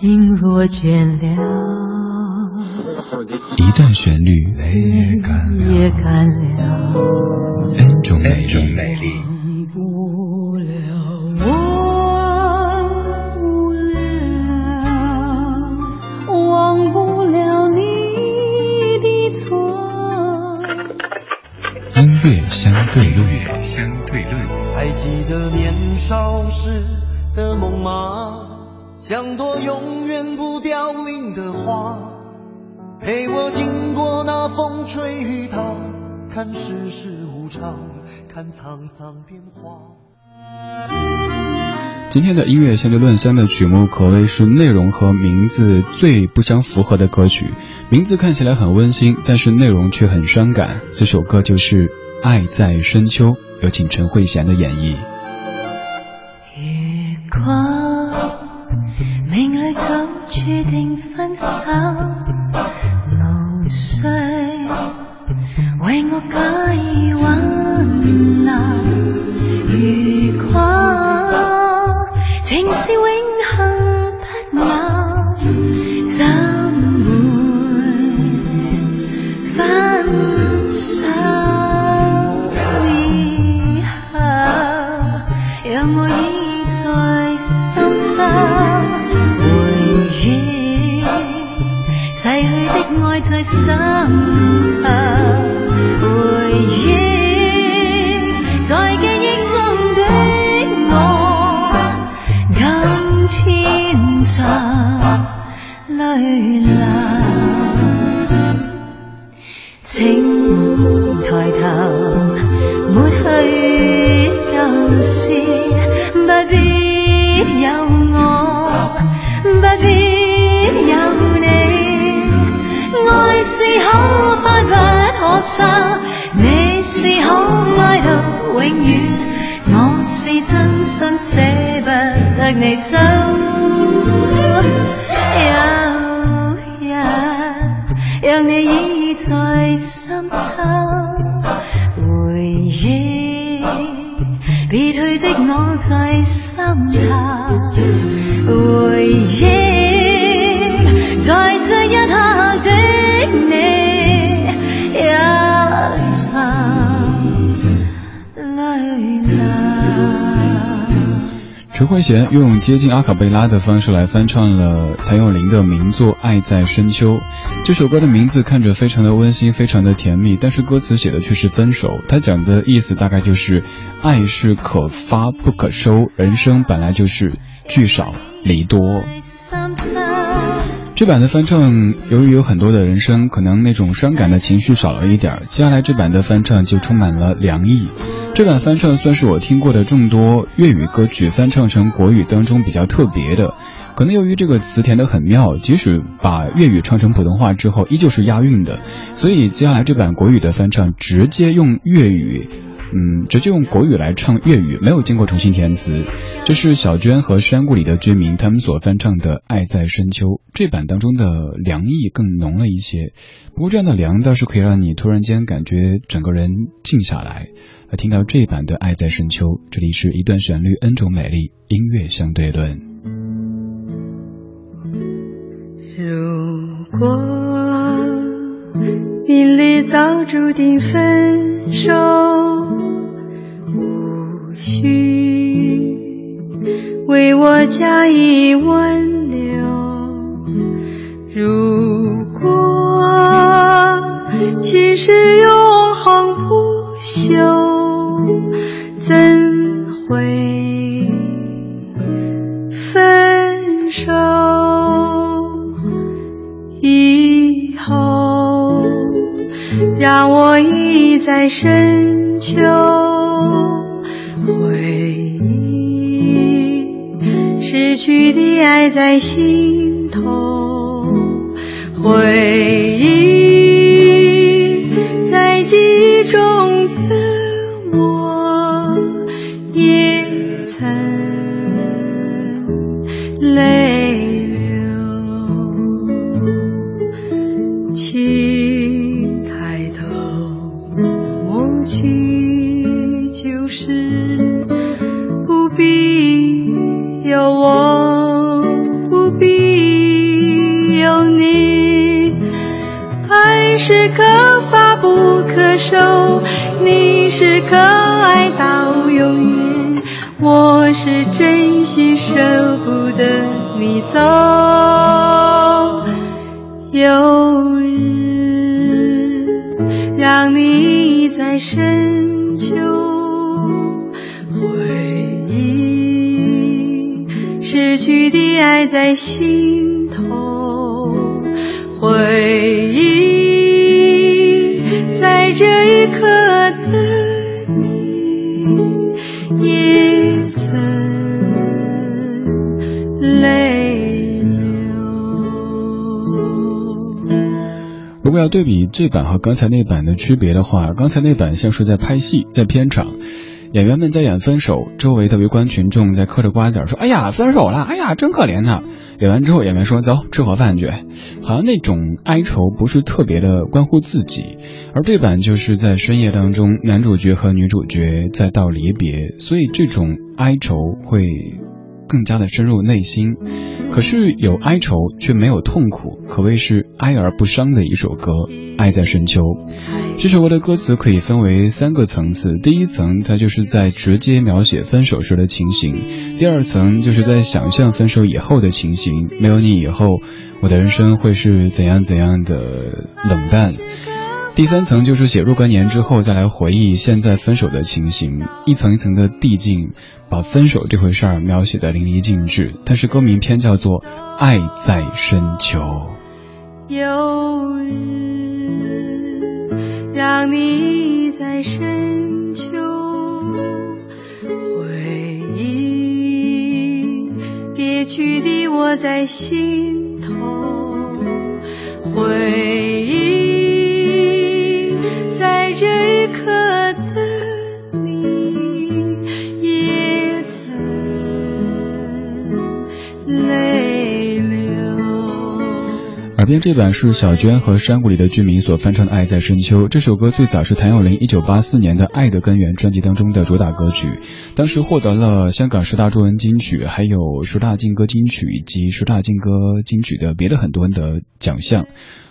心若倦了，一段旋律，泪也干了，N 种美丽。音乐相对论，相对论。还记得年少时的梦吗？像朵永远不凋零的花，陪我经过那风吹雨打，看世事无常，看沧桑变化。今天的音乐相对论三的曲目可谓是内容和名字最不相符合的歌曲。名字看起来很温馨，但是内容却很伤感。这首歌就是《爱在深秋》，有请陈慧娴的演绎。如果命里早注定分手，心头，回忆在记忆中的我。今天在泪流，请抬头，抹去旧事，你是可爱到永远。我是真心舍不得你走，有日让你倚在深秋，回忆别去的我在慧娴用接近阿卡贝拉的方式来翻唱了谭咏麟的名作《爱在深秋》。这首歌的名字看着非常的温馨，非常的甜蜜，但是歌词写的却是分手。他讲的意思大概就是，爱是可发不可收，人生本来就是聚少离多。这版的翻唱，由于有很多的人声，可能那种伤感的情绪少了一点。接下来这版的翻唱就充满了凉意。这版翻唱算是我听过的众多粤语歌曲翻唱成国语当中比较特别的。可能由于这个词填得很妙，即使把粤语唱成普通话之后，依旧是押韵的。所以接下来这版国语的翻唱，直接用粤语。嗯，直接用国语来唱粤语，没有经过重新填词。这是小娟和山谷里的居民他们所翻唱的《爱在深秋》这版当中的凉意更浓了一些。不过这样的凉倒是可以让你突然间感觉整个人静下来。来听到这版的《爱在深秋》，这里是一段旋律，N 种美丽，音乐相对论。如果命里早注定分手。无需为我加以挽留。如果今生有让我倚在深秋。回忆失去的爱在心头，回忆是可发不可收，你是可爱到永远，我是真心舍不得你走。有日让你在深秋回忆失去的爱在心头，回忆这一刻的你，也曾泪流。如果要对比这版和刚才那版的区别的话，刚才那版像是在拍戏，在片场，演员们在演分手，周围的围观群众在嗑着瓜子说：“哎呀，分手了，哎呀，真可怜呐。”演完之后，演员说：“走，吃盒饭去。”好像那种哀愁不是特别的关乎自己，而这版就是在深夜当中，男主角和女主角在道离别，所以这种哀愁会更加的深入内心。可是有哀愁却没有痛苦，可谓是哀而不伤的一首歌《爱在深秋》。这首歌的歌词可以分为三个层次，第一层它就是在直接描写分手时的情形，第二层就是在想象分手以后的情形，没有你以后，我的人生会是怎样怎样的冷淡。第三层就是写若干年之后再来回忆现在分手的情形，一层一层的递进，把分手这回事儿描写的淋漓尽致。但是歌名篇叫做《爱在深秋》。当你在深秋回忆别去的我在心头，回边这版是小娟和山谷里的居民所翻唱的《爱在深秋》。这首歌最早是谭咏麟一九八四年的《爱的根源》专辑当中的主打歌曲，当时获得了香港十大中文金曲、还有十大劲歌金曲以及十大劲歌金曲的别的很多的奖项。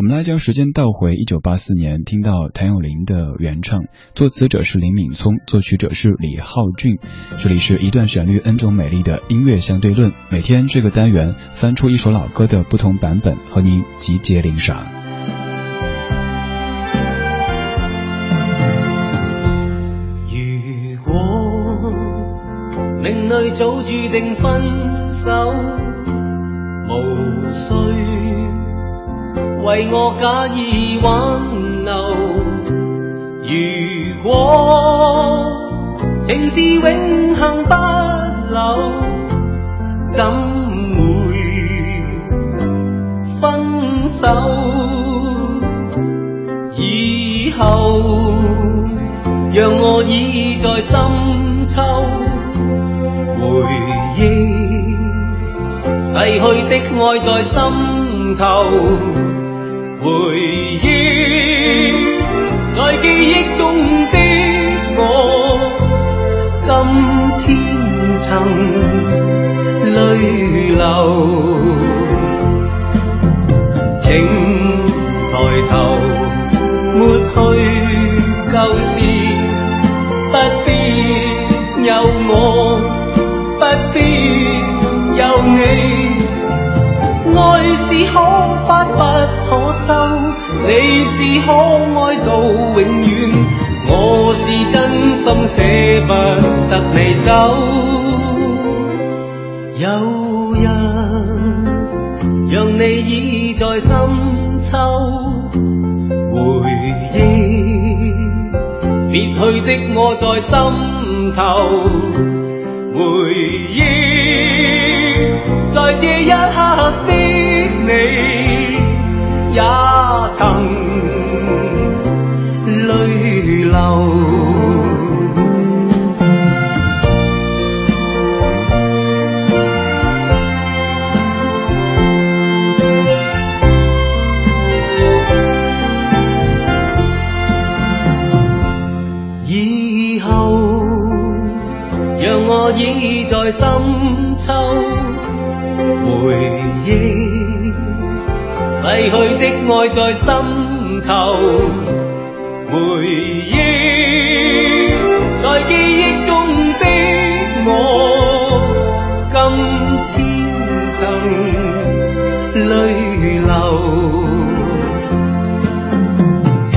我们来将时间倒回1984年，听到谭咏麟的原唱，作词者是林敏聪，作曲者是李浩俊。这里是一段旋律 N 种美丽的音乐相对论，每天这个单元翻出一首老歌的不同版本，和您集结领赏。如果命里早注定分手，无需为我假意挽留。如果情是永恒不朽，怎会分手？以後，讓我倚在深秋，回憶逝去的愛在心頭，回忆在记忆中的我，今天曾泪流。请抬头，抹去旧事，不必有我，不必有你。爱是可不不可你是可愛到永遠，我是真心捨不得你走。有人讓你倚在深秋，回憶別去的我在心頭，回憶在這一刻的你，也曾泪流。逝去的爱在心头，回忆在记忆中的我，今天曾泪流，情